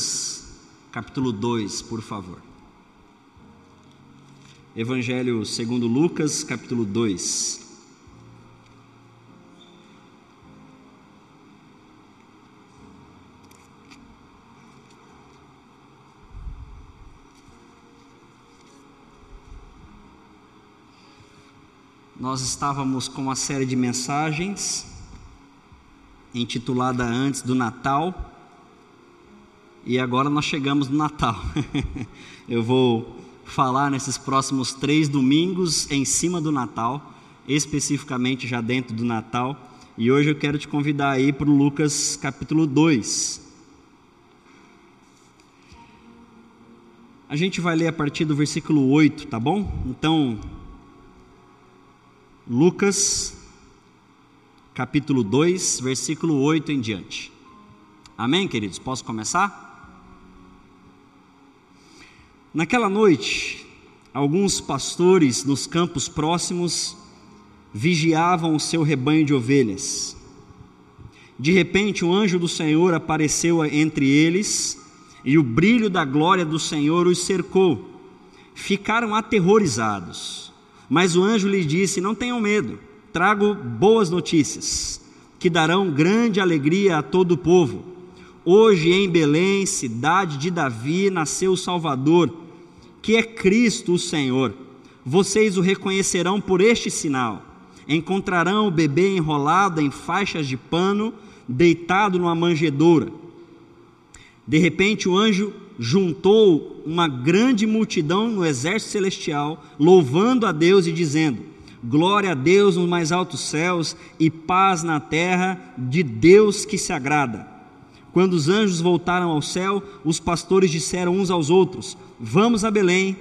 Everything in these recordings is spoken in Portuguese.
Lucas, capítulo 2, por favor. Evangelho segundo Lucas, capítulo 2. Nós estávamos com uma série de mensagens intitulada Antes do Natal. E agora nós chegamos no Natal. Eu vou falar nesses próximos três domingos em cima do Natal, especificamente já dentro do Natal. E hoje eu quero te convidar aí para o Lucas capítulo 2. A gente vai ler a partir do versículo 8, tá bom? Então, Lucas capítulo 2, versículo 8 em diante. Amém, queridos? Posso começar? Naquela noite, alguns pastores nos campos próximos vigiavam o seu rebanho de ovelhas. De repente, um anjo do Senhor apareceu entre eles e o brilho da glória do Senhor os cercou. Ficaram aterrorizados. Mas o anjo lhes disse: Não tenham medo, trago boas notícias, que darão grande alegria a todo o povo. Hoje em Belém, cidade de Davi, nasceu o Salvador, que é Cristo o Senhor. Vocês o reconhecerão por este sinal: encontrarão o bebê enrolado em faixas de pano, deitado numa manjedoura. De repente, o anjo juntou uma grande multidão no exército celestial, louvando a Deus e dizendo: Glória a Deus nos mais altos céus e paz na terra de Deus que se agrada. Quando os anjos voltaram ao céu, os pastores disseram uns aos outros: Vamos a Belém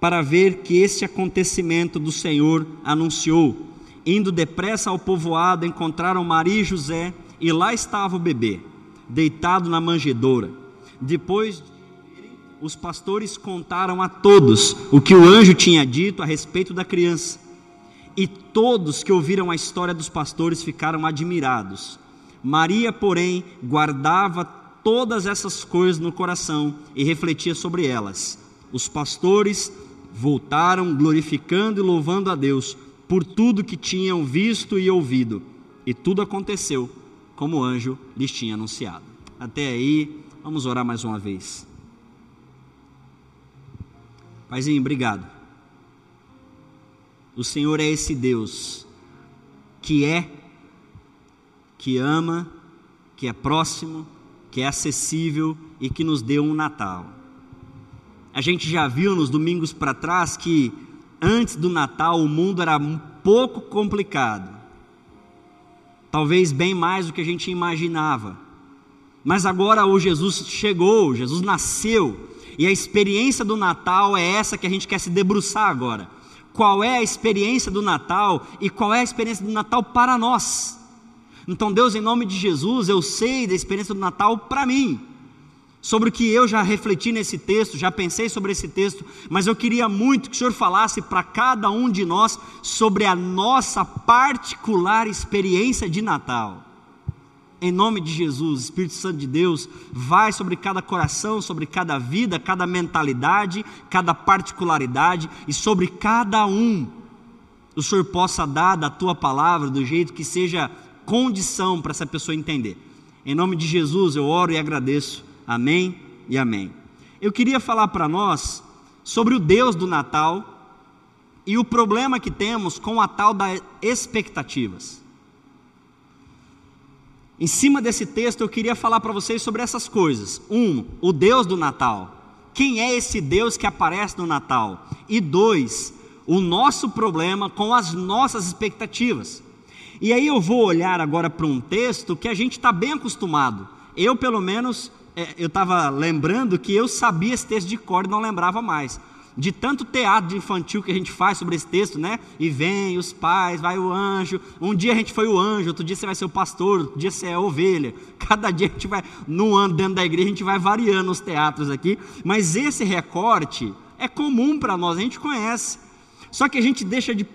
para ver que este acontecimento do Senhor anunciou. Indo depressa ao povoado, encontraram Maria e José, e lá estava o bebê, deitado na manjedoura. Depois os pastores contaram a todos o que o anjo tinha dito a respeito da criança. E todos que ouviram a história dos pastores ficaram admirados. Maria, porém, guardava todas essas coisas no coração e refletia sobre elas. Os pastores voltaram glorificando e louvando a Deus por tudo que tinham visto e ouvido. E tudo aconteceu como o anjo lhes tinha anunciado. Até aí, vamos orar mais uma vez. Paizinho, obrigado. O Senhor é esse Deus que é que ama, que é próximo, que é acessível e que nos deu um Natal. A gente já viu nos domingos para trás que antes do Natal o mundo era um pouco complicado. Talvez bem mais do que a gente imaginava. Mas agora o Jesus chegou, Jesus nasceu, e a experiência do Natal é essa que a gente quer se debruçar agora. Qual é a experiência do Natal e qual é a experiência do Natal para nós? Então, Deus, em nome de Jesus, eu sei da experiência do Natal para mim, sobre o que eu já refleti nesse texto, já pensei sobre esse texto, mas eu queria muito que o Senhor falasse para cada um de nós sobre a nossa particular experiência de Natal. Em nome de Jesus, Espírito Santo de Deus, vai sobre cada coração, sobre cada vida, cada mentalidade, cada particularidade e sobre cada um. O Senhor possa dar da tua palavra do jeito que seja condição para essa pessoa entender. Em nome de Jesus eu oro e agradeço. Amém e amém. Eu queria falar para nós sobre o Deus do Natal e o problema que temos com a tal das expectativas. Em cima desse texto eu queria falar para vocês sobre essas coisas. Um, o Deus do Natal. Quem é esse Deus que aparece no Natal? E dois, o nosso problema com as nossas expectativas. E aí eu vou olhar agora para um texto que a gente está bem acostumado. Eu, pelo menos, é, eu estava lembrando que eu sabia esse texto de cor e não lembrava mais. De tanto teatro infantil que a gente faz sobre esse texto, né? E vem os pais, vai o anjo. Um dia a gente foi o anjo, outro dia você vai ser o pastor, outro dia você é a ovelha. Cada dia a gente vai, no ano dentro da igreja, a gente vai variando os teatros aqui. Mas esse recorte é comum para nós, a gente conhece. Só que a gente deixa de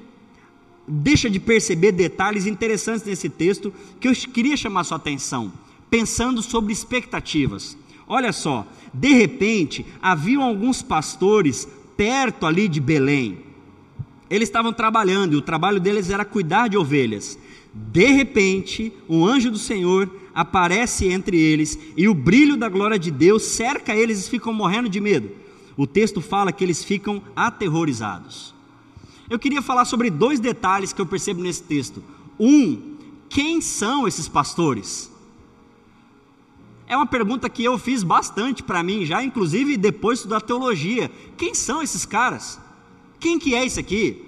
deixa de perceber detalhes interessantes nesse texto que eu queria chamar sua atenção, pensando sobre expectativas. Olha só, de repente, haviam alguns pastores perto ali de Belém. Eles estavam trabalhando e o trabalho deles era cuidar de ovelhas. De repente, um anjo do Senhor aparece entre eles e o brilho da glória de Deus cerca eles e ficam morrendo de medo. O texto fala que eles ficam aterrorizados. Eu queria falar sobre dois detalhes que eu percebo nesse texto. Um, quem são esses pastores? É uma pergunta que eu fiz bastante para mim já, inclusive depois da teologia. Quem são esses caras? Quem que é isso aqui?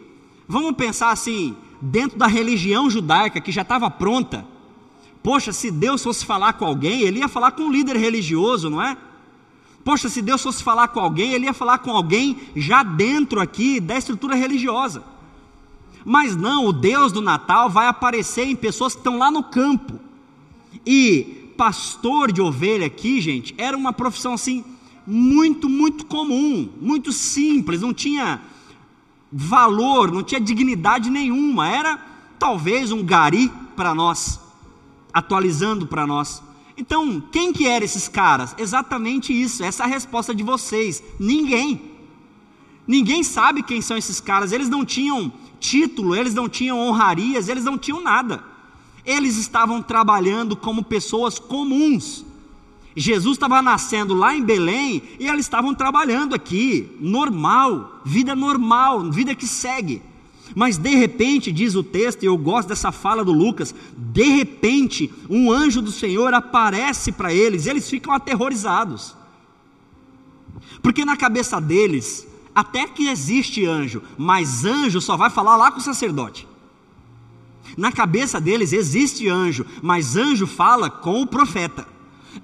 Vamos pensar assim, dentro da religião judaica que já estava pronta. Poxa, se Deus fosse falar com alguém, ele ia falar com um líder religioso, não é? Poxa, se Deus fosse falar com alguém, ele ia falar com alguém já dentro aqui da estrutura religiosa. Mas não, o Deus do Natal vai aparecer em pessoas que estão lá no campo. E pastor de ovelha aqui, gente, era uma profissão assim muito, muito comum, muito simples, não tinha valor, não tinha dignidade nenhuma, era talvez um gari para nós, atualizando para nós. Então, quem que eram esses caras? Exatamente isso, essa é a resposta de vocês. Ninguém. Ninguém sabe quem são esses caras. Eles não tinham título, eles não tinham honrarias, eles não tinham nada. Eles estavam trabalhando como pessoas comuns. Jesus estava nascendo lá em Belém e eles estavam trabalhando aqui, normal, vida normal, vida que segue. Mas de repente, diz o texto, e eu gosto dessa fala do Lucas, de repente, um anjo do Senhor aparece para eles, eles ficam aterrorizados. Porque na cabeça deles, até que existe anjo, mas anjo só vai falar lá com o sacerdote. Na cabeça deles existe anjo, mas anjo fala com o profeta.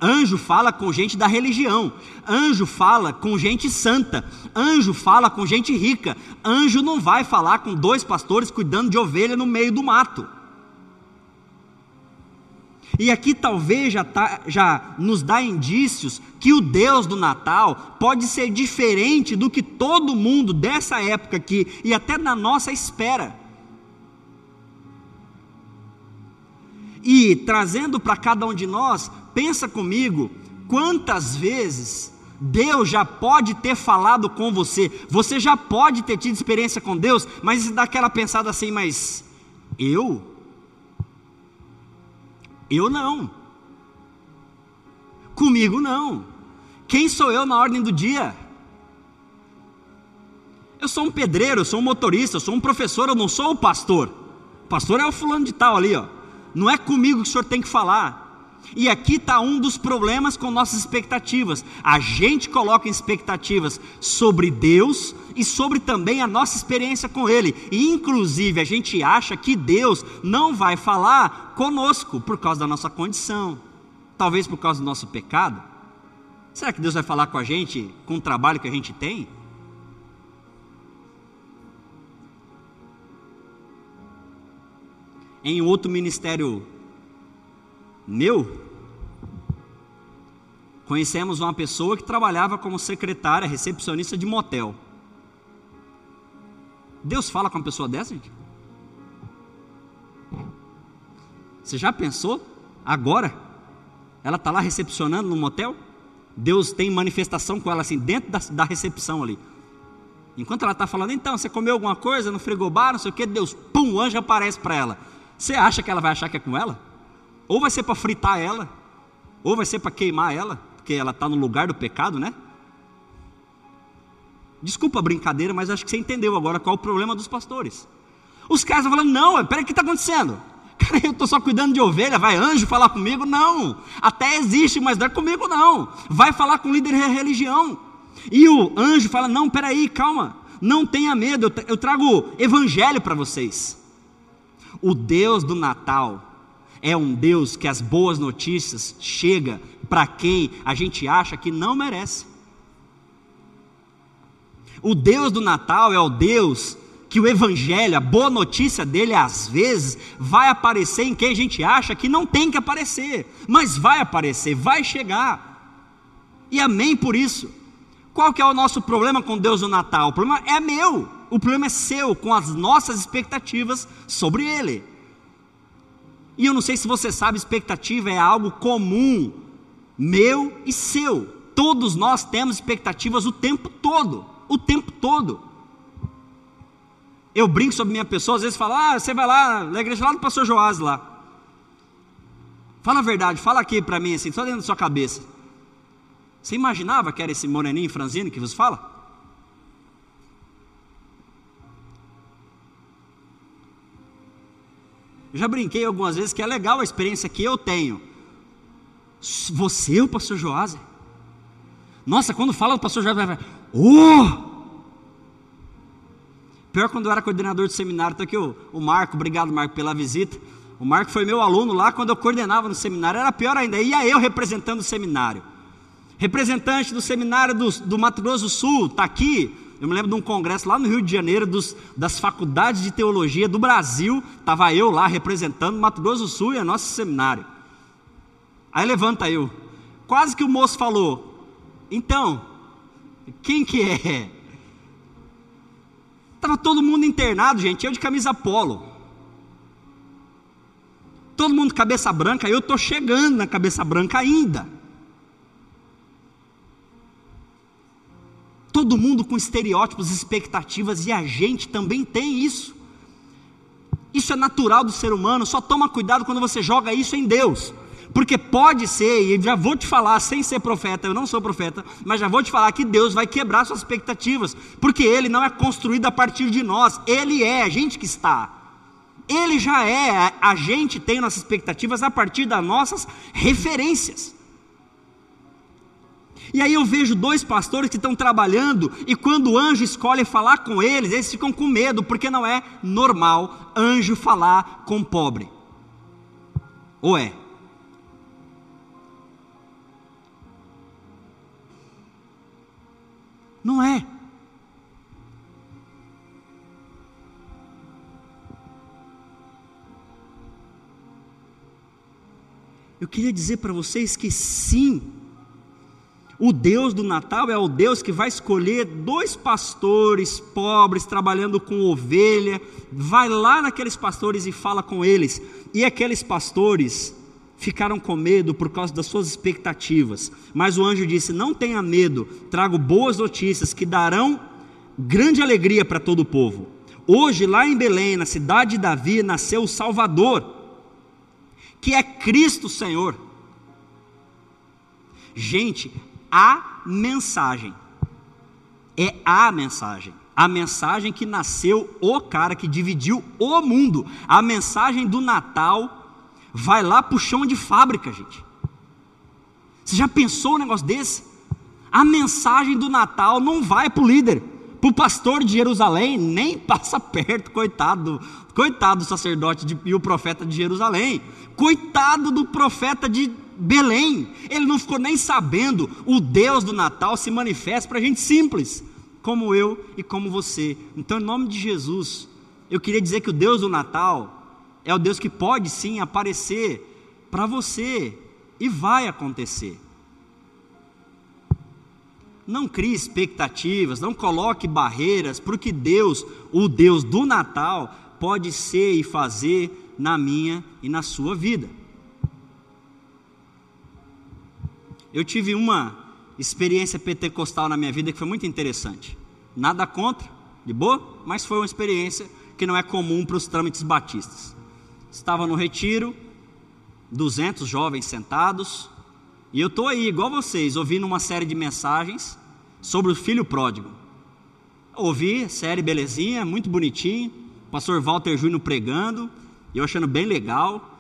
Anjo fala com gente da religião. Anjo fala com gente santa. Anjo fala com gente rica. Anjo não vai falar com dois pastores cuidando de ovelha no meio do mato. E aqui talvez já, tá, já nos dá indícios que o Deus do Natal pode ser diferente do que todo mundo dessa época aqui e até na nossa espera. E trazendo para cada um de nós Pensa comigo, quantas vezes Deus já pode ter falado com você, você já pode ter tido experiência com Deus, mas dá aquela pensada assim, mas eu? Eu não. Comigo não. Quem sou eu na ordem do dia? Eu sou um pedreiro, eu sou um motorista, eu sou um professor, eu não sou o pastor. O pastor é o fulano de tal ali, ó. Não é comigo que o senhor tem que falar. E aqui está um dos problemas com nossas expectativas. A gente coloca expectativas sobre Deus e sobre também a nossa experiência com Ele. E, inclusive, a gente acha que Deus não vai falar conosco por causa da nossa condição, talvez por causa do nosso pecado. Será que Deus vai falar com a gente com o trabalho que a gente tem? Em outro ministério meu, conhecemos uma pessoa que trabalhava como secretária, recepcionista de motel. Deus fala com uma pessoa dessa, gente? Você já pensou? Agora? Ela está lá recepcionando no motel? Deus tem manifestação com ela assim, dentro da, da recepção ali. Enquanto ela está falando, então, você comeu alguma coisa no frigobar, não sei o que, Deus, pum, o anjo aparece para ela. Você acha que ela vai achar que é com ela? Ou vai ser para fritar ela, ou vai ser para queimar ela, porque ela está no lugar do pecado, né? Desculpa a brincadeira, mas acho que você entendeu agora qual é o problema dos pastores. Os caras vão falando, não, peraí, o que está acontecendo? Cara, eu estou só cuidando de ovelha, vai anjo falar comigo? Não, até existe, mas não é comigo não. Vai falar com o líder da religião. E o anjo fala, não, peraí, calma, não tenha medo, eu trago evangelho para vocês. O Deus do Natal é um Deus que as boas notícias chega para quem a gente acha que não merece. O Deus do Natal é o Deus que o evangelho, a boa notícia dele às vezes vai aparecer em quem a gente acha que não tem que aparecer, mas vai aparecer, vai chegar. E amém por isso. Qual que é o nosso problema com Deus do Natal? O problema é meu, o problema é seu com as nossas expectativas sobre ele. E eu não sei se você sabe, expectativa é algo comum meu e seu. Todos nós temos expectativas o tempo todo, o tempo todo. Eu brinco sobre minha pessoa, às vezes falo, ah, você vai lá na igreja lá do pastor Joás lá. Fala a verdade, fala aqui para mim assim, só dentro da sua cabeça. Você imaginava que era esse moreninho franzino que vos fala? Eu já brinquei algumas vezes que é legal a experiência que eu tenho. Você, o pastor Joás? Nossa, quando fala do pastor Joás, vai oh! Pior quando eu era coordenador do seminário, então aqui o, o Marco, obrigado Marco pela visita. O Marco foi meu aluno lá quando eu coordenava no seminário, era pior ainda, ia eu representando o seminário. Representante do seminário do, do Mato Grosso do Sul, está aqui. Eu me lembro de um congresso lá no Rio de Janeiro, dos, das faculdades de teologia do Brasil. Estava eu lá representando Mato Grosso do Sul e o nosso seminário. Aí levanta eu. Quase que o moço falou: Então, quem que é? Estava todo mundo internado, gente, eu de camisa polo. Todo mundo cabeça branca, eu estou chegando na cabeça branca ainda. Todo mundo com estereótipos, expectativas, e a gente também tem isso. Isso é natural do ser humano, só toma cuidado quando você joga isso em Deus. Porque pode ser, e já vou te falar, sem ser profeta, eu não sou profeta, mas já vou te falar que Deus vai quebrar suas expectativas, porque Ele não é construído a partir de nós, Ele é a gente que está. Ele já é, a gente tem nossas expectativas a partir das nossas referências. E aí eu vejo dois pastores que estão trabalhando, e quando o anjo escolhe falar com eles, eles ficam com medo, porque não é normal anjo falar com pobre. Ou é? Não é. Eu queria dizer para vocês que sim, o Deus do Natal é o Deus que vai escolher dois pastores pobres trabalhando com ovelha, vai lá naqueles pastores e fala com eles. E aqueles pastores ficaram com medo por causa das suas expectativas. Mas o anjo disse: Não tenha medo, trago boas notícias que darão grande alegria para todo o povo. Hoje, lá em Belém, na cidade de Davi, nasceu o Salvador, que é Cristo Senhor. Gente, a mensagem. É a mensagem. A mensagem que nasceu o cara que dividiu o mundo. A mensagem do Natal vai lá para o chão de fábrica, gente. Você já pensou um negócio desse? A mensagem do Natal não vai para o líder, para o pastor de Jerusalém, nem passa perto, coitado, coitado do sacerdote de, e o profeta de Jerusalém, coitado do profeta de Belém. Ele não ficou nem sabendo. O Deus do Natal se manifesta para gente simples, como eu e como você. Então, em nome de Jesus, eu queria dizer que o Deus do Natal é o Deus que pode sim aparecer para você e vai acontecer. Não crie expectativas, não coloque barreiras para o que Deus, o Deus do Natal, pode ser e fazer na minha e na sua vida. Eu tive uma experiência pentecostal na minha vida que foi muito interessante. Nada contra, de boa, mas foi uma experiência que não é comum para os trâmites batistas. Estava no retiro, 200 jovens sentados, e eu estou aí, igual vocês, ouvindo uma série de mensagens sobre o filho pródigo. Ouvi, série belezinha, muito bonitinho, pastor Walter Júnior pregando, eu achando bem legal.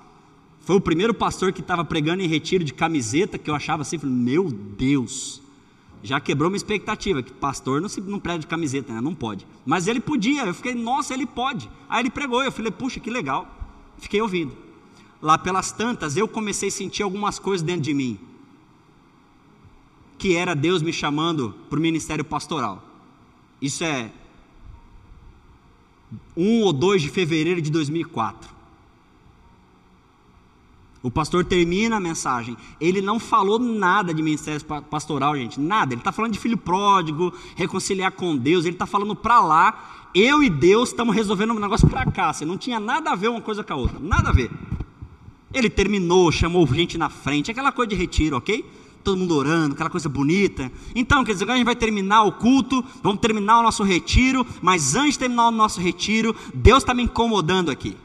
Foi o primeiro pastor que estava pregando em retiro de camiseta, que eu achava assim, falei, meu Deus, já quebrou minha expectativa, que pastor não, se, não prega de camiseta, né? não pode. Mas ele podia, eu fiquei, nossa, ele pode. Aí ele pregou, eu falei, puxa, que legal. Fiquei ouvindo. Lá pelas tantas, eu comecei a sentir algumas coisas dentro de mim. Que era Deus me chamando para o ministério pastoral. Isso é 1 ou 2 de fevereiro de 2004. O pastor termina a mensagem. Ele não falou nada de ministério pastoral, gente. Nada. Ele está falando de filho pródigo, reconciliar com Deus. Ele está falando para lá. Eu e Deus estamos resolvendo um negócio para cá. Você não tinha nada a ver uma coisa com a outra. Nada a ver. Ele terminou, chamou gente na frente. Aquela coisa de retiro, ok? todo mundo orando, aquela coisa bonita. Então, quer dizer, agora a gente vai terminar o culto, vamos terminar o nosso retiro, mas antes de terminar o nosso retiro, Deus está me incomodando aqui.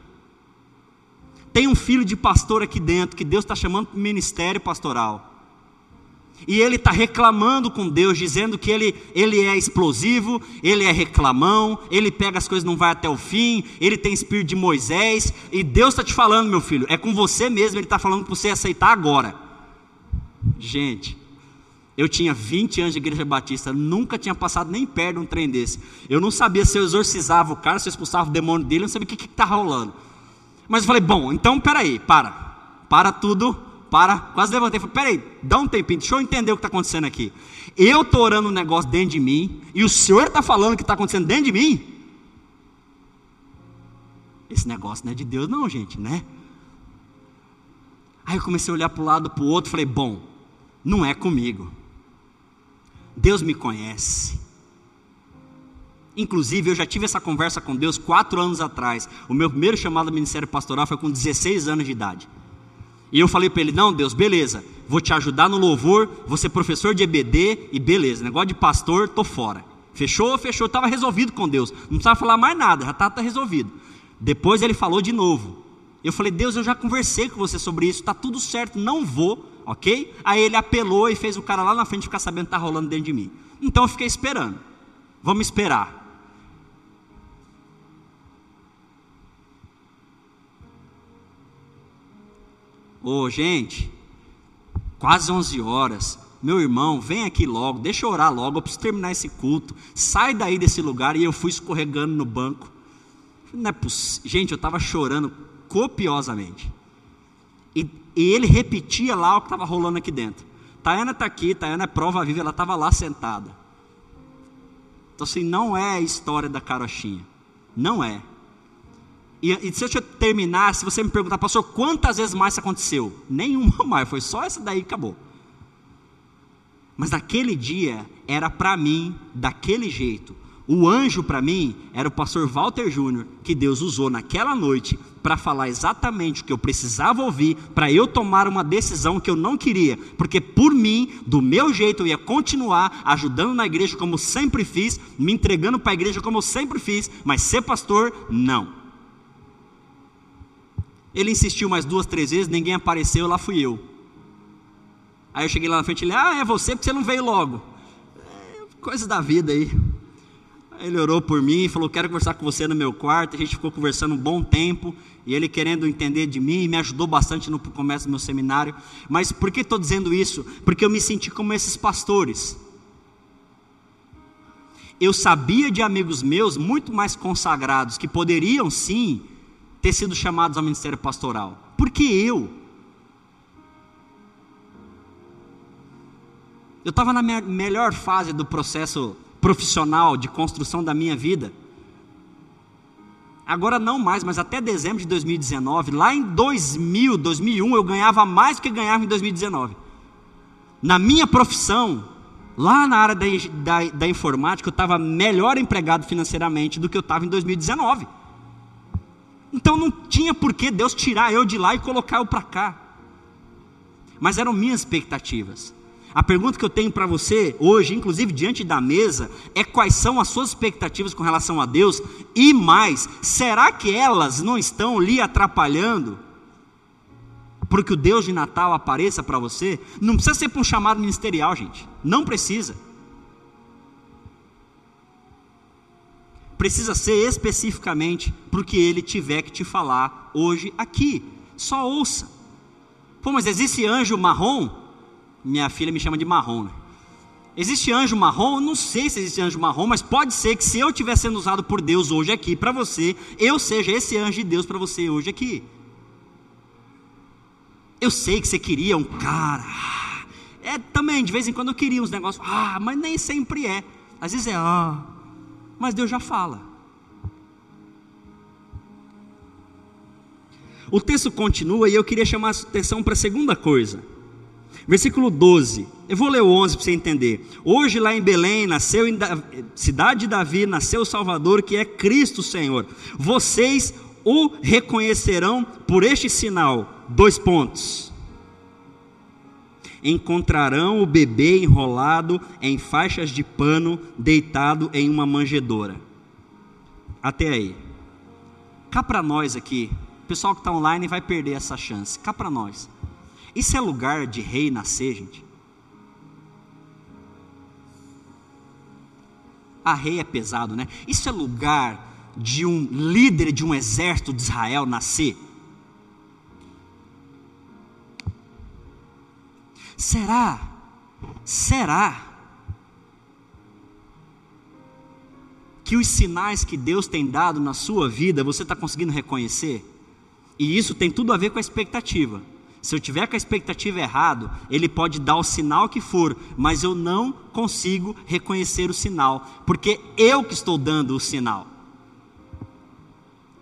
Tem um filho de pastor aqui dentro que Deus está chamando para o ministério pastoral. E ele está reclamando com Deus, dizendo que ele, ele é explosivo, ele é reclamão, ele pega as coisas não vai até o fim, ele tem espírito de Moisés, e Deus está te falando, meu filho, é com você mesmo, ele está falando para você aceitar agora. Gente, eu tinha 20 anos de igreja batista, nunca tinha passado nem perto de um trem desse. Eu não sabia se eu exorcizava o cara, se eu expulsava o demônio dele, eu não sabia o que está rolando. Mas eu falei, bom, então peraí, para, para tudo, para. Quase levantei falei, peraí, dá um tempinho, deixa eu entender o que está acontecendo aqui. Eu estou orando um negócio dentro de mim, e o senhor está falando o que está acontecendo dentro de mim? Esse negócio não é de Deus, não, gente, né? Aí eu comecei a olhar para o lado, para o outro, falei, bom, não é comigo. Deus me conhece. Inclusive, eu já tive essa conversa com Deus quatro anos atrás. O meu primeiro chamado ao ministério pastoral foi com 16 anos de idade. E eu falei para ele: Não, Deus, beleza, vou te ajudar no louvor, vou ser professor de EBD e beleza, negócio de pastor, tô fora. Fechou, fechou, estava resolvido com Deus, não precisava falar mais nada, já estava tá resolvido. Depois ele falou de novo. Eu falei: Deus, eu já conversei com você sobre isso, está tudo certo, não vou, ok? Aí ele apelou e fez o cara lá na frente ficar sabendo que está rolando dentro de mim. Então eu fiquei esperando. Vamos esperar. Ô, gente, quase 11 horas. Meu irmão, vem aqui logo, deixa eu orar logo, eu preciso terminar esse culto. Sai daí desse lugar. E eu fui escorregando no banco. Não é Gente, eu estava chorando copiosamente. E, e, ele repetia lá o que estava rolando aqui dentro. Tayana está aqui, Tayana é prova viva, ela estava lá sentada. Então, assim, não é a história da carochinha. Não é. E, e se eu terminar, se você me perguntar, pastor, quantas vezes mais isso aconteceu? Nenhuma mais, foi só essa daí e acabou. Mas naquele dia era para mim daquele jeito. O anjo para mim era o pastor Walter Júnior, que Deus usou naquela noite para falar exatamente o que eu precisava ouvir, para eu tomar uma decisão que eu não queria, porque por mim, do meu jeito, eu ia continuar ajudando na igreja como sempre fiz, me entregando para a igreja como sempre fiz, mas ser pastor, não. Ele insistiu mais duas, três vezes, ninguém apareceu, lá fui eu. Aí eu cheguei lá na frente e ele, ah, é você porque você não veio logo. É, coisa da vida aí. aí. Ele orou por mim, falou, quero conversar com você no meu quarto. A gente ficou conversando um bom tempo. E ele querendo entender de mim, me ajudou bastante no começo do meu seminário. Mas por que estou dizendo isso? Porque eu me senti como esses pastores. Eu sabia de amigos meus muito mais consagrados que poderiam sim ter sido chamados ao ministério pastoral? Porque eu. Eu estava na minha melhor fase do processo profissional de construção da minha vida. Agora não mais, mas até dezembro de 2019, lá em 2000, 2001, eu ganhava mais do que ganhava em 2019. Na minha profissão, lá na área da, da, da informática, eu estava melhor empregado financeiramente do que eu estava em 2019. Então não tinha por que Deus tirar eu de lá e colocar eu para cá. Mas eram minhas expectativas. A pergunta que eu tenho para você hoje, inclusive diante da mesa, é quais são as suas expectativas com relação a Deus? E mais, será que elas não estão lhe atrapalhando? Porque o Deus de Natal apareça para você? Não precisa ser para um chamado ministerial, gente. Não precisa. Precisa ser especificamente para o que ele tiver que te falar hoje aqui. Só ouça. Pô, mas existe anjo marrom? Minha filha me chama de marrom, né? Existe anjo marrom? Não sei se existe anjo marrom, mas pode ser que se eu estiver sendo usado por Deus hoje aqui para você, eu seja esse anjo de Deus para você hoje aqui. Eu sei que você queria um cara. É também, de vez em quando eu queria uns negócios. Ah, mas nem sempre é. Às vezes é ah, mas Deus já fala. O texto continua e eu queria chamar a atenção para a segunda coisa. Versículo 12. Eu vou ler o 11 para você entender. Hoje lá em Belém, nasceu em da... cidade de Davi, nasceu o Salvador, que é Cristo Senhor. Vocês o reconhecerão por este sinal. Dois pontos. Encontrarão o bebê enrolado em faixas de pano, deitado em uma manjedoura. Até aí. Cá para nós aqui, o pessoal que está online vai perder essa chance. Cá para nós. Isso é lugar de rei nascer, gente? A rei é pesado, né? Isso é lugar de um líder de um exército de Israel nascer? Será? Será? Que os sinais que Deus tem dado na sua vida você está conseguindo reconhecer? E isso tem tudo a ver com a expectativa. Se eu tiver com a expectativa errado, ele pode dar o sinal que for, mas eu não consigo reconhecer o sinal, porque eu que estou dando o sinal.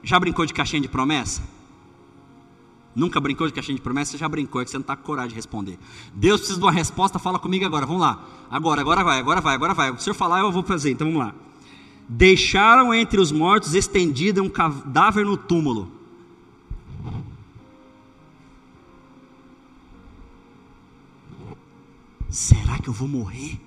Já brincou de caixinha de promessa? Nunca brincou de caixinha de promessa? Você já brincou, é que você não está com coragem de responder. Deus precisa de uma resposta, fala comigo agora, vamos lá. Agora, agora vai, agora vai, agora vai. Se eu falar, eu vou fazer, então vamos lá. Deixaram entre os mortos estendido um cadáver no túmulo será que eu vou morrer?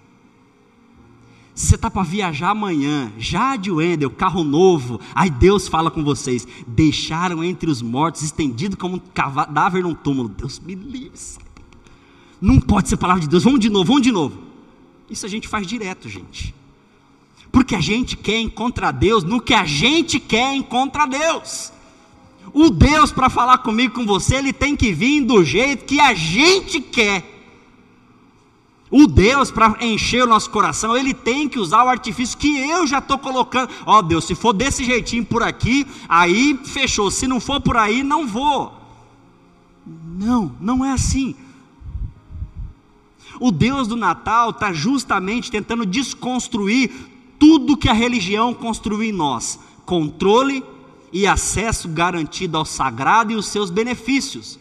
Se você está para viajar amanhã, já de Wendel, carro novo, aí Deus fala com vocês: deixaram entre os mortos, estendido como um cadáver num túmulo. Deus me livre. Não pode ser palavra de Deus. Vamos de novo, vamos de novo. Isso a gente faz direto, gente. Porque a gente quer encontrar Deus no que a gente quer encontrar Deus. O Deus para falar comigo, com você, ele tem que vir do jeito que a gente quer. O Deus, para encher o nosso coração, ele tem que usar o artifício que eu já estou colocando. Ó oh, Deus, se for desse jeitinho por aqui, aí fechou. Se não for por aí, não vou. Não, não é assim. O Deus do Natal está justamente tentando desconstruir tudo que a religião construiu em nós: controle e acesso garantido ao sagrado e os seus benefícios.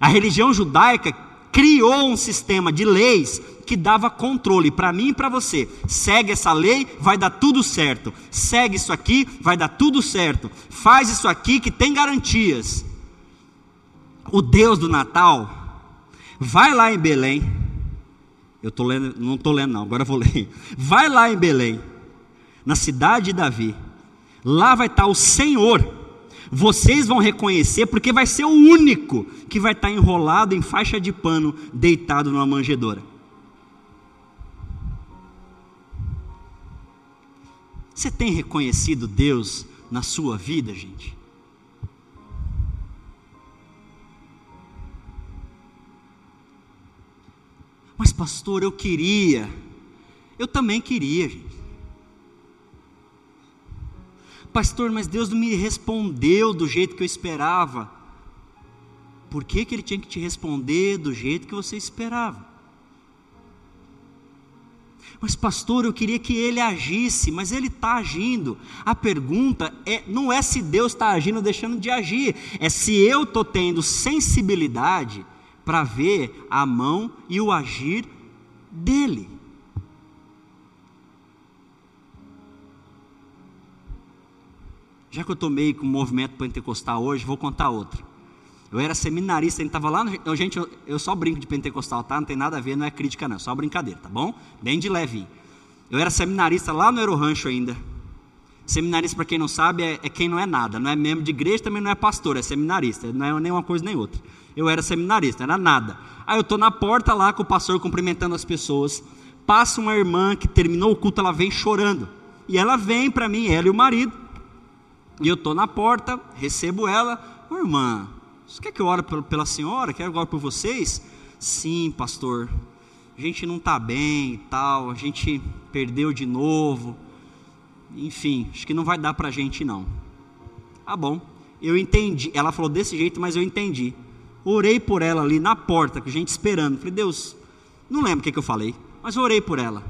A religião judaica criou um sistema de leis que dava controle para mim e para você. Segue essa lei, vai dar tudo certo. Segue isso aqui, vai dar tudo certo. Faz isso aqui que tem garantias. O Deus do Natal vai lá em Belém. Eu tô lendo, não estou lendo não, agora vou ler. Vai lá em Belém, na cidade de Davi. Lá vai estar o Senhor. Vocês vão reconhecer porque vai ser o único que vai estar enrolado em faixa de pano, deitado numa manjedoura. Você tem reconhecido Deus na sua vida, gente? Mas, pastor, eu queria. Eu também queria, gente. Pastor, mas Deus não me respondeu do jeito que eu esperava. Por que, que Ele tinha que te responder do jeito que você esperava? Mas, pastor, eu queria que ele agisse, mas ele está agindo. A pergunta é, não é se Deus está agindo ou deixando de agir, é se eu estou tendo sensibilidade para ver a mão e o agir dele. Já que eu estou meio com o movimento pentecostal hoje, vou contar outra. Eu era seminarista, gente estava lá no. Gente, eu, eu, só brinco de pentecostal, tá? Não tem nada a ver, não é crítica, não, só brincadeira, tá bom? Bem de leve. Eu era seminarista lá no Aerorancho ainda. Seminarista, para quem não sabe, é, é, quem não é nada. Não é membro de igreja, também não é pastor, é seminarista. Não é nem uma coisa nem outra. Eu era seminarista, era nada. Aí eu estou na porta lá com o pastor cumprimentando as pessoas. Passa uma irmã que terminou o culto, ela vem chorando. E ela vem para mim, ela e o marido. E eu estou na porta, recebo ela. Ô, irmã, você quer que eu ore pela senhora? Quer que eu ore por vocês? Sim, pastor. A gente não está bem e tal. A gente perdeu de novo. Enfim, acho que não vai dar para a gente não. Ah, bom. Eu entendi. Ela falou desse jeito, mas eu entendi. Orei por ela ali na porta, com gente esperando. Falei, Deus, não lembro o que, que eu falei, mas orei por ela.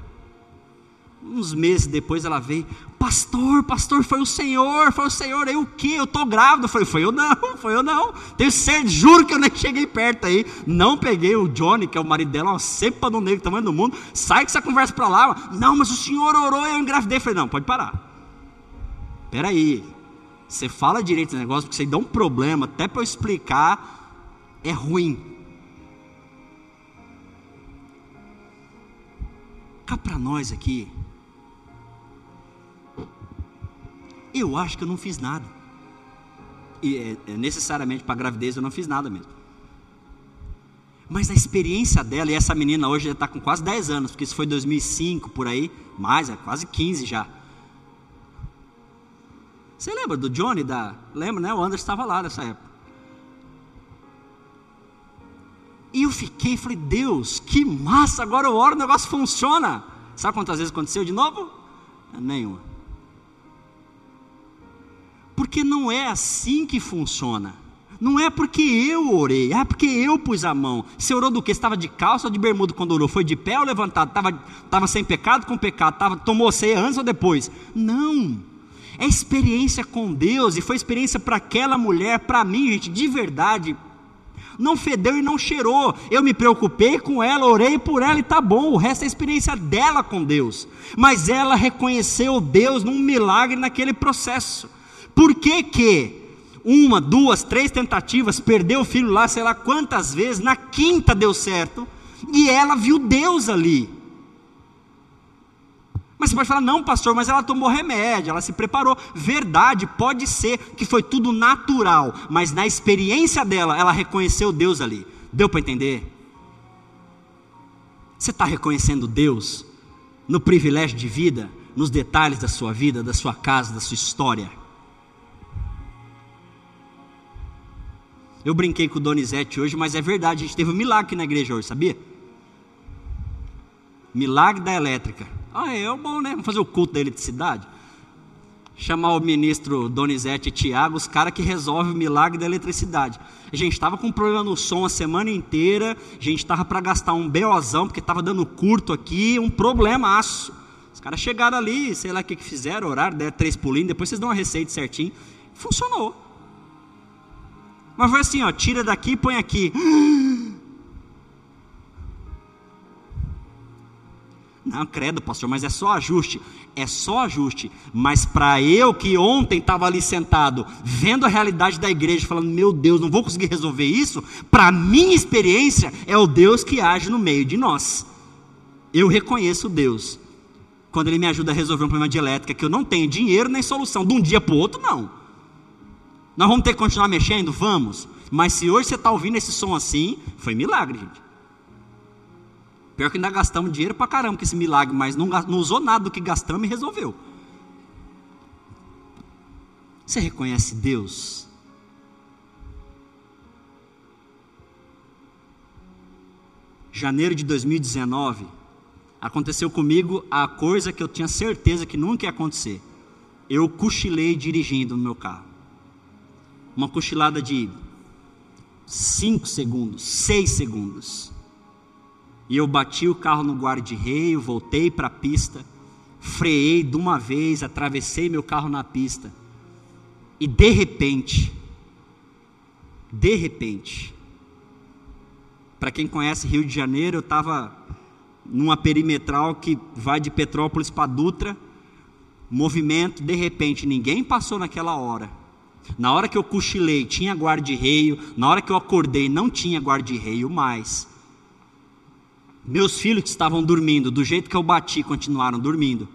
Uns meses depois ela veio, pastor, pastor, foi o Senhor, foi o Senhor, aí o que? Eu estou grávida. Eu falei, foi eu não, foi eu não. Tenho certeza, juro que eu nem cheguei perto aí. Não peguei o Johnny, que é o marido dela, uma cepa do negro, tamanho do mundo. Sai com essa conversa para lá. Não, mas o Senhor orou e eu engravidei. Eu falei, não, pode parar. Espera aí. Você fala direito esse negócio, porque você dá um problema, até para eu explicar, é ruim. cá para nós aqui. Eu acho que eu não fiz nada. E é, é, necessariamente para gravidez eu não fiz nada mesmo. Mas a experiência dela, e essa menina hoje já está com quase 10 anos, porque isso foi 2005 por aí, mais, é quase 15 já. Você lembra do Johnny? Da, lembra, né? O Anderson estava lá nessa época. E eu fiquei, falei, Deus, que massa, agora eu oro, o negócio funciona. Sabe quantas vezes aconteceu de novo? Nenhuma. Porque não é assim que funciona. Não é porque eu orei, é porque eu pus a mão. Você orou do que? Estava de calça ou de bermuda quando orou? Foi de pé ou levantado? Estava, estava sem pecado com pecado? Tava, tomou ceia antes ou depois? Não. É experiência com Deus, e foi experiência para aquela mulher, para mim, gente, de verdade. Não fedeu e não cheirou. Eu me preocupei com ela, orei por ela e tá bom. O resto é experiência dela com Deus. Mas ela reconheceu Deus num milagre naquele processo. Por que que uma, duas, três tentativas, perdeu o filho lá, sei lá quantas vezes, na quinta deu certo, e ela viu Deus ali. Mas você pode falar, não, pastor, mas ela tomou remédio, ela se preparou. Verdade, pode ser que foi tudo natural, mas na experiência dela, ela reconheceu Deus ali. Deu para entender? Você está reconhecendo Deus no privilégio de vida, nos detalhes da sua vida, da sua casa, da sua história? Eu brinquei com o Donizete hoje, mas é verdade, a gente teve um milagre na igreja hoje, sabia? Milagre da elétrica. Ah, é, é bom, né? Vamos fazer o culto da eletricidade. Chamar o ministro Donizete e Tiago, os caras que resolvem o milagre da eletricidade. A gente estava com um problema no som a semana inteira, a gente estava para gastar um BOzão, porque estava dando curto aqui, um problemaço. Os caras chegaram ali, sei lá o que, que fizeram, horário, deram três pulinhos, depois vocês dão uma receita certinho. Funcionou. Mas foi assim, ó, tira daqui e põe aqui. Não, credo, pastor, mas é só ajuste. É só ajuste. Mas para eu que ontem estava ali sentado, vendo a realidade da igreja, falando, meu Deus, não vou conseguir resolver isso, para minha experiência, é o Deus que age no meio de nós. Eu reconheço Deus. Quando Ele me ajuda a resolver um problema de elétrica que eu não tenho dinheiro nem solução, de um dia para o outro, não. Nós vamos ter que continuar mexendo? Vamos. Mas se hoje você está ouvindo esse som assim, foi milagre, gente. Pior que ainda gastamos dinheiro pra caramba com esse milagre, mas não, não usou nada do que gastamos e resolveu. Você reconhece Deus? Janeiro de 2019, aconteceu comigo a coisa que eu tinha certeza que nunca ia acontecer. Eu cochilei dirigindo no meu carro. Uma cochilada de 5 segundos, 6 segundos. E eu bati o carro no guarda-reio, voltei para a pista, freiei de uma vez, atravessei meu carro na pista. E de repente, de repente, para quem conhece Rio de Janeiro, eu estava numa perimetral que vai de Petrópolis para Dutra, movimento, de repente, ninguém passou naquela hora. Na hora que eu cochilei, tinha guarda-reio, na hora que eu acordei, não tinha guarda-reio mais. Meus filhos que estavam dormindo, do jeito que eu bati, continuaram dormindo.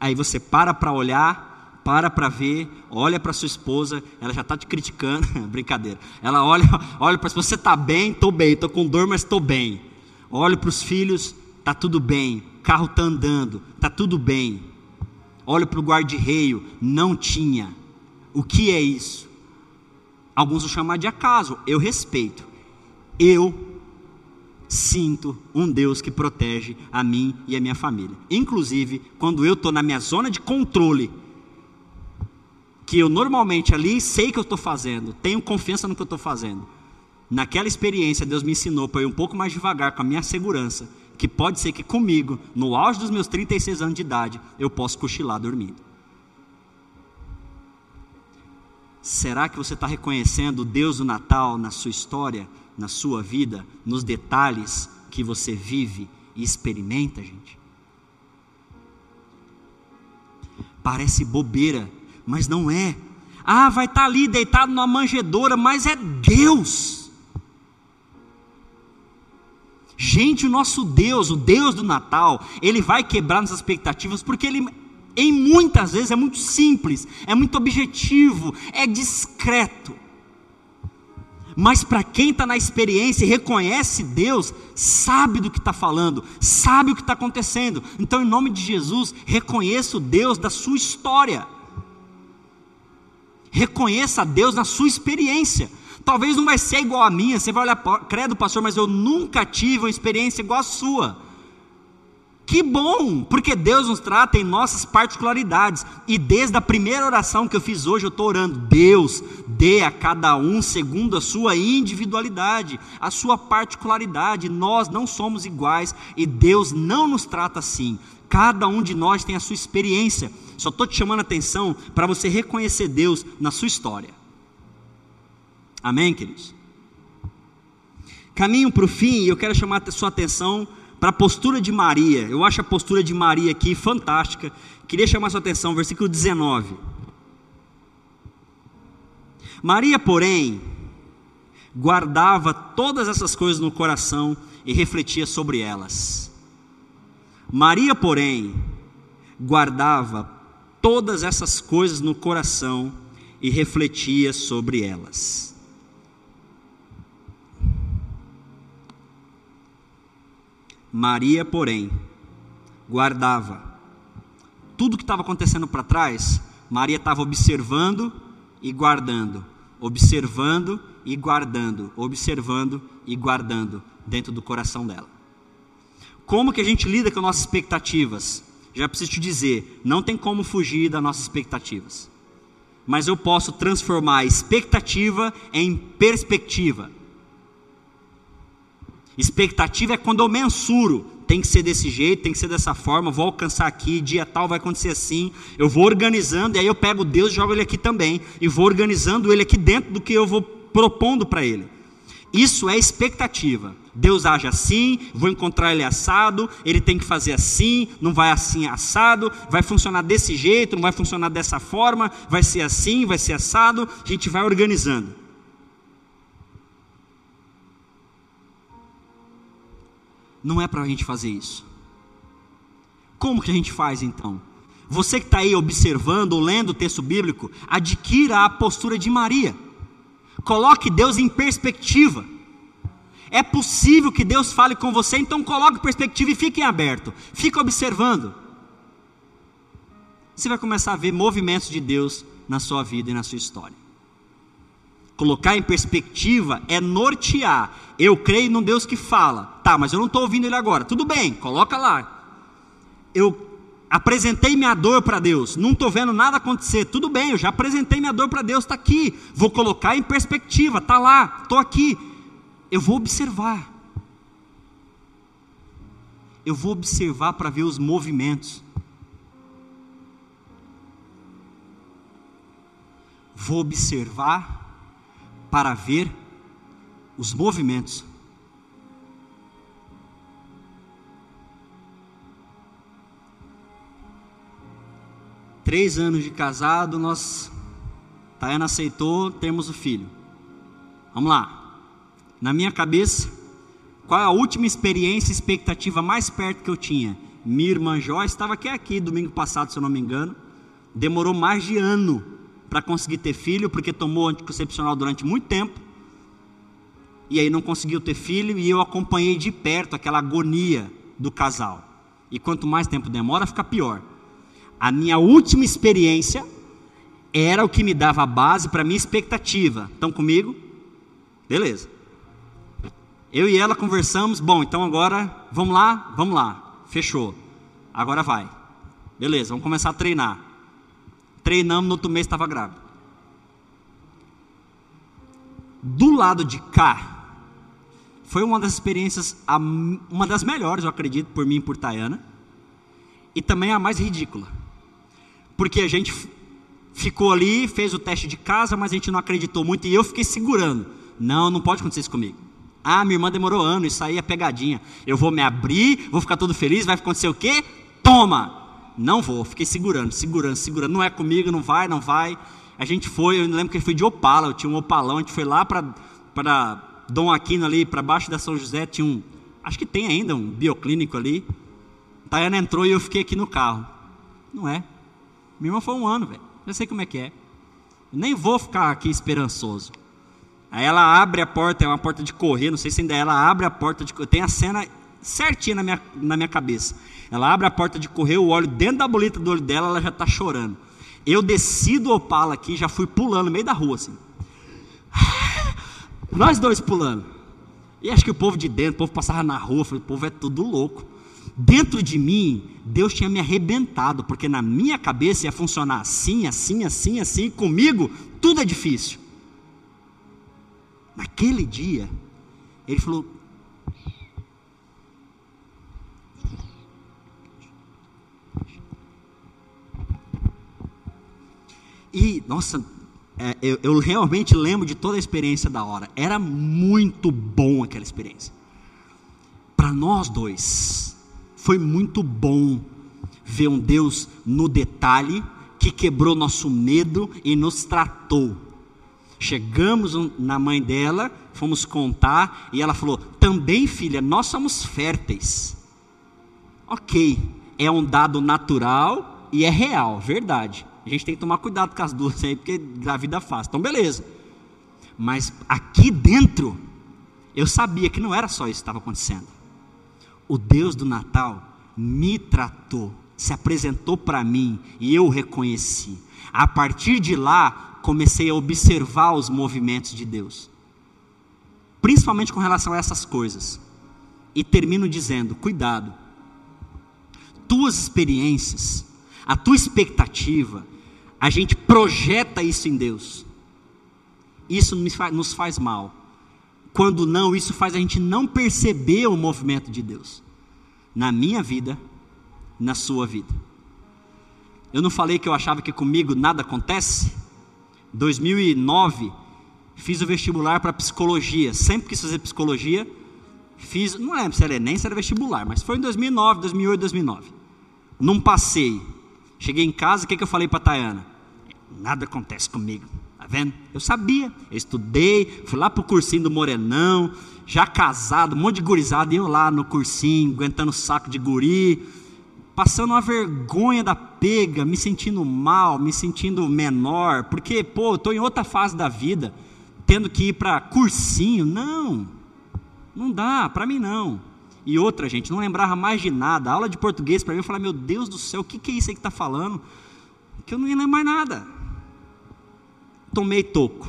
Aí você para para olhar, para para ver, olha para sua esposa, ela já está te criticando, brincadeira. Ela olha, olha para você está bem, estou bem, estou com dor, mas estou bem. Olha para os filhos, está tudo bem. Carro está andando, está tudo bem. Olha para o guarda-reio, não tinha. O que é isso? Alguns vão chamar de acaso, eu respeito eu sinto um Deus que protege a mim e a minha família. Inclusive, quando eu estou na minha zona de controle, que eu normalmente ali sei que eu estou fazendo, tenho confiança no que eu estou fazendo. Naquela experiência, Deus me ensinou para ir um pouco mais devagar com a minha segurança, que pode ser que comigo, no auge dos meus 36 anos de idade, eu possa cochilar dormindo. Será que você está reconhecendo Deus do Natal na sua história? na sua vida, nos detalhes que você vive e experimenta, gente? Parece bobeira, mas não é. Ah, vai estar tá ali deitado numa manjedoura, mas é Deus. Gente, o nosso Deus, o Deus do Natal, ele vai quebrar nossas expectativas porque ele, em muitas vezes, é muito simples, é muito objetivo, é discreto. Mas para quem está na experiência e reconhece Deus, sabe do que está falando, sabe o que está acontecendo. Então, em nome de Jesus, reconheça o Deus da sua história. Reconheça a Deus na sua experiência. Talvez não vai ser igual a minha, você vai olhar, credo, pastor, mas eu nunca tive uma experiência igual a sua. Que bom, porque Deus nos trata em nossas particularidades. E desde a primeira oração que eu fiz hoje, eu estou orando: Deus, dê a cada um segundo a sua individualidade, a sua particularidade. Nós não somos iguais e Deus não nos trata assim. Cada um de nós tem a sua experiência. Só estou te chamando a atenção para você reconhecer Deus na sua história. Amém, queridos? Caminho para o fim, eu quero chamar a sua atenção para a postura de Maria. Eu acho a postura de Maria aqui fantástica. Queria chamar sua atenção, versículo 19. Maria, porém, guardava todas essas coisas no coração e refletia sobre elas. Maria, porém, guardava todas essas coisas no coração e refletia sobre elas. Maria, porém, guardava tudo que estava acontecendo para trás. Maria estava observando e guardando, observando e guardando, observando e guardando dentro do coração dela. Como que a gente lida com nossas expectativas? Já preciso te dizer, não tem como fugir das nossas expectativas. Mas eu posso transformar a expectativa em perspectiva. Expectativa é quando eu mensuro, tem que ser desse jeito, tem que ser dessa forma, vou alcançar aqui, dia tal vai acontecer assim. Eu vou organizando, e aí eu pego Deus e jogo ele aqui também, e vou organizando ele aqui dentro do que eu vou propondo para ele. Isso é expectativa. Deus age assim, vou encontrar ele assado, ele tem que fazer assim, não vai assim assado, vai funcionar desse jeito, não vai funcionar dessa forma, vai ser assim, vai ser assado, a gente vai organizando. Não é para a gente fazer isso. Como que a gente faz então? Você que está aí observando ou lendo o texto bíblico, adquira a postura de Maria. Coloque Deus em perspectiva. É possível que Deus fale com você, então coloque perspectiva e fique em aberto. Fique observando. Você vai começar a ver movimentos de Deus na sua vida e na sua história. Colocar em perspectiva é nortear. Eu creio num Deus que fala. Tá, mas eu não estou ouvindo ele agora. Tudo bem, coloca lá. Eu apresentei minha dor para Deus. Não estou vendo nada acontecer. Tudo bem, eu já apresentei minha dor para Deus. Está aqui. Vou colocar em perspectiva. Está lá. Estou aqui. Eu vou observar. Eu vou observar para ver os movimentos. Vou observar para ver os movimentos. Três anos de casado, nós. Tayana aceitou, temos o filho. Vamos lá. Na minha cabeça, qual é a última experiência, expectativa mais perto que eu tinha? Minha irmã Joyce estava aqui, aqui domingo passado, se eu não me engano. Demorou mais de ano para conseguir ter filho, porque tomou anticoncepcional durante muito tempo, e aí não conseguiu ter filho, e eu acompanhei de perto aquela agonia do casal. E quanto mais tempo demora, fica pior. A minha última experiência era o que me dava a base para minha expectativa. Estão comigo? Beleza. Eu e ela conversamos, bom, então agora vamos lá, vamos lá. Fechou. Agora vai. Beleza, vamos começar a treinar. Treinamos, no outro mês estava grávida. Do lado de cá, foi uma das experiências, uma das melhores, eu acredito, por mim e por Tayana, e também a mais ridícula, porque a gente ficou ali, fez o teste de casa, mas a gente não acreditou muito, e eu fiquei segurando, não, não pode acontecer isso comigo, ah, minha irmã demorou anos, isso aí é pegadinha, eu vou me abrir, vou ficar todo feliz, vai acontecer o quê? Toma! Não vou, fiquei segurando, segurando, segurando. Não é comigo, não vai, não vai. A gente foi, eu lembro que foi de Opala, eu tinha um Opalão, a gente foi lá para Dom Aquino ali, para baixo da São José, tinha um, Acho que tem ainda um bioclínico ali. Tayana entrou e eu fiquei aqui no carro. Não é. Minha irmã foi um ano, velho. Já sei como é que é. Eu nem vou ficar aqui esperançoso. Aí ela abre a porta, é uma porta de correr, não sei se ainda é, ela abre a porta de correr. Tem a cena certinha na minha, na minha cabeça. Ela abre a porta de correr, o olho dentro da bolita do olho dela, ela já está chorando. Eu desci do Opala aqui, já fui pulando no meio da rua, assim. Nós dois pulando. E acho que o povo de dentro, o povo passava na rua, falei, o povo é tudo louco. Dentro de mim, Deus tinha me arrebentado, porque na minha cabeça ia funcionar assim, assim, assim, assim, comigo tudo é difícil. Naquele dia, ele falou: E, nossa, é, eu, eu, realmente lembro de toda a experiência da hora. Era muito bom aquela experiência. Para nós dois, foi muito bom ver um Deus no detalhe que quebrou nosso medo e nos tratou. Chegamos na mãe dela, fomos contar e ela falou: Também, filha, nós somos férteis. Ok, é um dado natural e é real, verdade. A gente tem que tomar cuidado com as duas aí, porque a vida é fácil. Então, beleza. Mas aqui dentro, eu sabia que não era só isso que estava acontecendo. O Deus do Natal me tratou, se apresentou para mim e eu o reconheci. A partir de lá, comecei a observar os movimentos de Deus, principalmente com relação a essas coisas. E termino dizendo: cuidado, tuas experiências, a tua expectativa, a gente projeta isso em Deus. Isso nos faz mal. Quando não, isso faz a gente não perceber o movimento de Deus na minha vida, na sua vida. Eu não falei que eu achava que comigo nada acontece? 2009, fiz o vestibular para psicologia. Sempre quis fazer psicologia. Fiz, não lembro se era Enem, se era vestibular, mas foi em 2009, 2008, 2009. Não passei. Cheguei em casa, o que, que eu falei para a Tayana? Nada acontece comigo, tá vendo? Eu sabia, eu estudei, fui lá pro cursinho do Morenão, já casado, um monte de gurizada, eu lá no cursinho, aguentando saco de guri, passando uma vergonha da pega, me sentindo mal, me sentindo menor, porque, pô, estou em outra fase da vida, tendo que ir para cursinho, não, não dá, para mim não. E outra, gente, não lembrava mais de nada. A aula de português para mim, eu falava, meu Deus do céu, o que, que é isso aí que está falando? Que eu não ia lembrar mais nada. Tomei toco.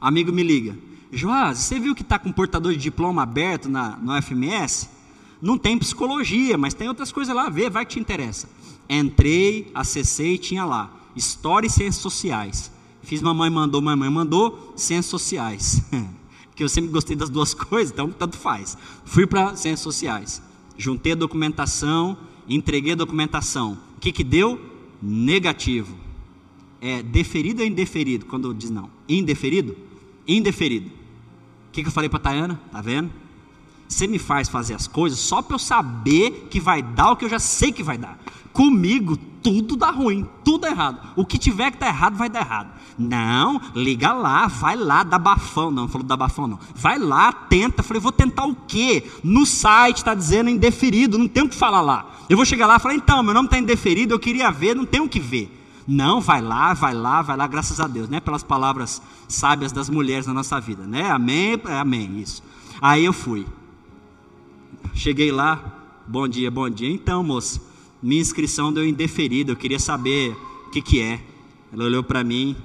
Amigo me liga. Joás, você viu que está com portador de diploma aberto na, no FMS? Não tem psicologia, mas tem outras coisas lá, vê, vai que te interessa. Entrei, acessei e tinha lá, História e Ciências Sociais. Fiz mamãe mandou, mamãe mandou, Ciências Sociais. que eu sempre gostei das duas coisas, então tanto faz. Fui para Ciências Sociais, juntei a documentação, entreguei a documentação. O que, que deu? Negativo. É deferido ou indeferido? Quando diz não. Indeferido? Indeferido. O que, que eu falei para a Tayana? Tá vendo? Você me faz fazer as coisas só para eu saber que vai dar o que eu já sei que vai dar. Comigo tudo dá ruim, tudo é errado. O que tiver que dar errado vai dar errado. Não, liga lá, vai lá, dá bafão. Não, não falou dá bafão não. Vai lá, tenta. Falei, vou tentar o quê? No site está dizendo indeferido, não tem o que falar lá. Eu vou chegar lá e falar, então, meu nome está indeferido, eu queria ver, não tem o que ver. Não, vai lá, vai lá, vai lá, graças a Deus, né? Pelas palavras sábias das mulheres na nossa vida, né? Amém, amém, isso. Aí eu fui. Cheguei lá, bom dia, bom dia. Então, moça, minha inscrição deu indeferido, eu queria saber o que, que é. Ela olhou para mim.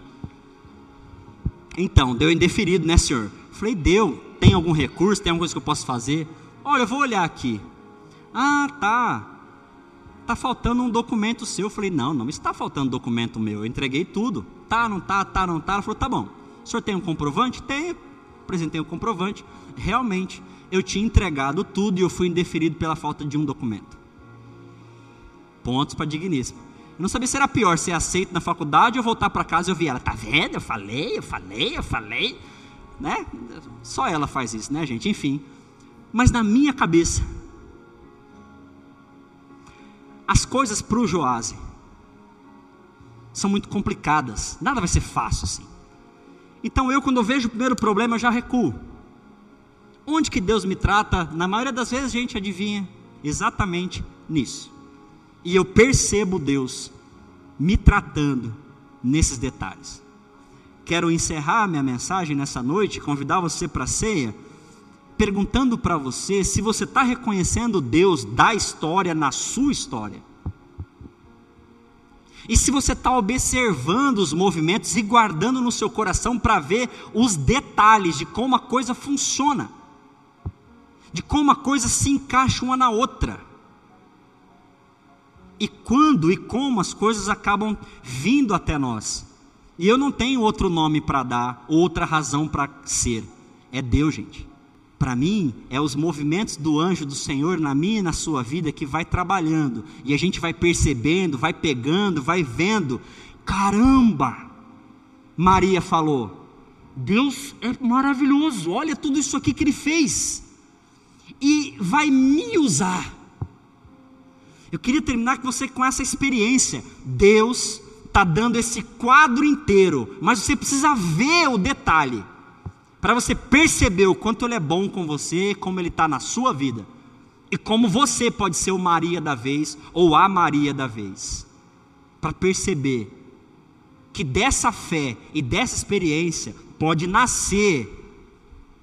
Então, deu indeferido, né, senhor? Falei, deu. Tem algum recurso? Tem alguma coisa que eu posso fazer? Olha, eu vou olhar aqui. Ah, tá. Tá faltando um documento seu. Eu falei, não, não está faltando documento meu. Eu entreguei tudo. Tá, não tá, tá, não tá. Ela falou, tá bom. O senhor tem um comprovante? Tem. Apresentei o comprovante. Realmente, eu tinha entregado tudo e eu fui indeferido pela falta de um documento. Pontos para digníssimo. Eu não sabia se era pior ser aceito na faculdade ou voltar para casa e ouvir ela. Tá vendo? Eu falei, eu falei, eu falei. Né? Só ela faz isso, né, gente? Enfim. Mas na minha cabeça, as coisas para o Joase são muito complicadas. Nada vai ser fácil assim. Então eu, quando vejo o primeiro problema, eu já recuo. Onde que Deus me trata? Na maioria das vezes a gente adivinha exatamente nisso. E eu percebo Deus me tratando nesses detalhes. Quero encerrar minha mensagem nessa noite, convidar você para a ceia, perguntando para você se você está reconhecendo Deus da história na sua história. E se você está observando os movimentos e guardando no seu coração para ver os detalhes de como a coisa funciona, de como a coisa se encaixa uma na outra, e quando e como as coisas acabam vindo até nós. E eu não tenho outro nome para dar, outra razão para ser. É Deus, gente. Para mim, é os movimentos do anjo do Senhor na minha e na sua vida que vai trabalhando. E a gente vai percebendo, vai pegando, vai vendo. Caramba! Maria falou: Deus é maravilhoso, olha tudo isso aqui que Ele fez. E vai me usar. Eu queria terminar com você com essa experiência. Deus está dando esse quadro inteiro, mas você precisa ver o detalhe para você perceber o quanto Ele é bom com você, como Ele está na sua vida, e como você pode ser o Maria da vez ou a Maria da vez, para perceber que dessa fé e dessa experiência pode nascer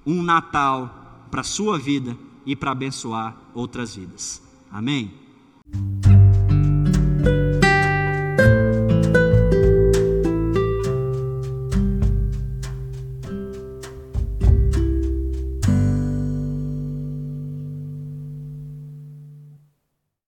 um Natal para a sua vida e para abençoar outras vidas. Amém?